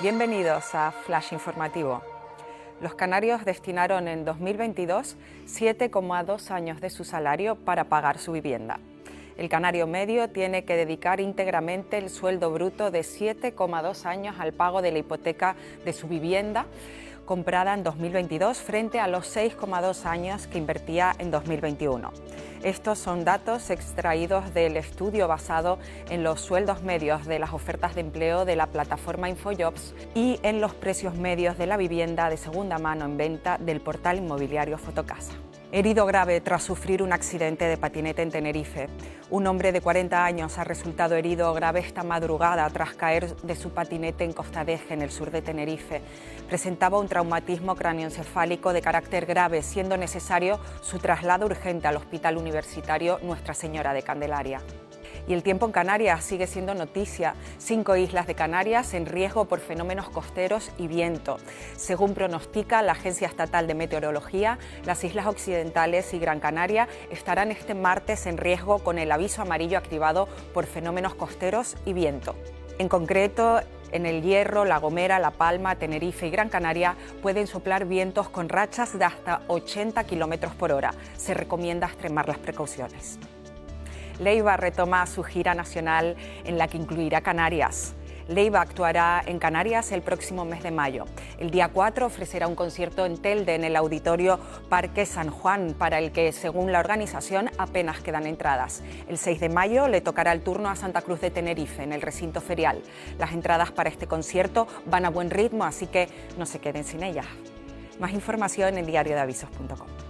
Bienvenidos a Flash Informativo. Los canarios destinaron en 2022 7,2 años de su salario para pagar su vivienda. El canario medio tiene que dedicar íntegramente el sueldo bruto de 7,2 años al pago de la hipoteca de su vivienda comprada en 2022 frente a los 6,2 años que invertía en 2021. Estos son datos extraídos del estudio basado en los sueldos medios de las ofertas de empleo de la plataforma InfoJobs y en los precios medios de la vivienda de segunda mano en venta del portal inmobiliario Fotocasa. Herido grave tras sufrir un accidente de patinete en Tenerife. Un hombre de 40 años ha resultado herido grave esta madrugada tras caer de su patinete en Costadeje, en el sur de Tenerife. Presentaba un traumatismo cráneoencefálico de carácter grave, siendo necesario su traslado urgente al Hospital Universitario Nuestra Señora de Candelaria. Y el tiempo en Canarias sigue siendo noticia. Cinco islas de Canarias en riesgo por fenómenos costeros y viento. Según pronostica la Agencia Estatal de Meteorología, las islas occidentales y Gran Canaria estarán este martes en riesgo con el aviso amarillo activado por fenómenos costeros y viento. En concreto, en el Hierro, La Gomera, La Palma, Tenerife y Gran Canaria pueden soplar vientos con rachas de hasta 80 kilómetros por hora. Se recomienda extremar las precauciones. Leiva retoma su gira nacional en la que incluirá Canarias. Leiva actuará en Canarias el próximo mes de mayo. El día 4 ofrecerá un concierto en Telde, en el auditorio Parque San Juan, para el que, según la organización, apenas quedan entradas. El 6 de mayo le tocará el turno a Santa Cruz de Tenerife, en el recinto ferial. Las entradas para este concierto van a buen ritmo, así que no se queden sin ellas. Más información en diariodeavisos.com.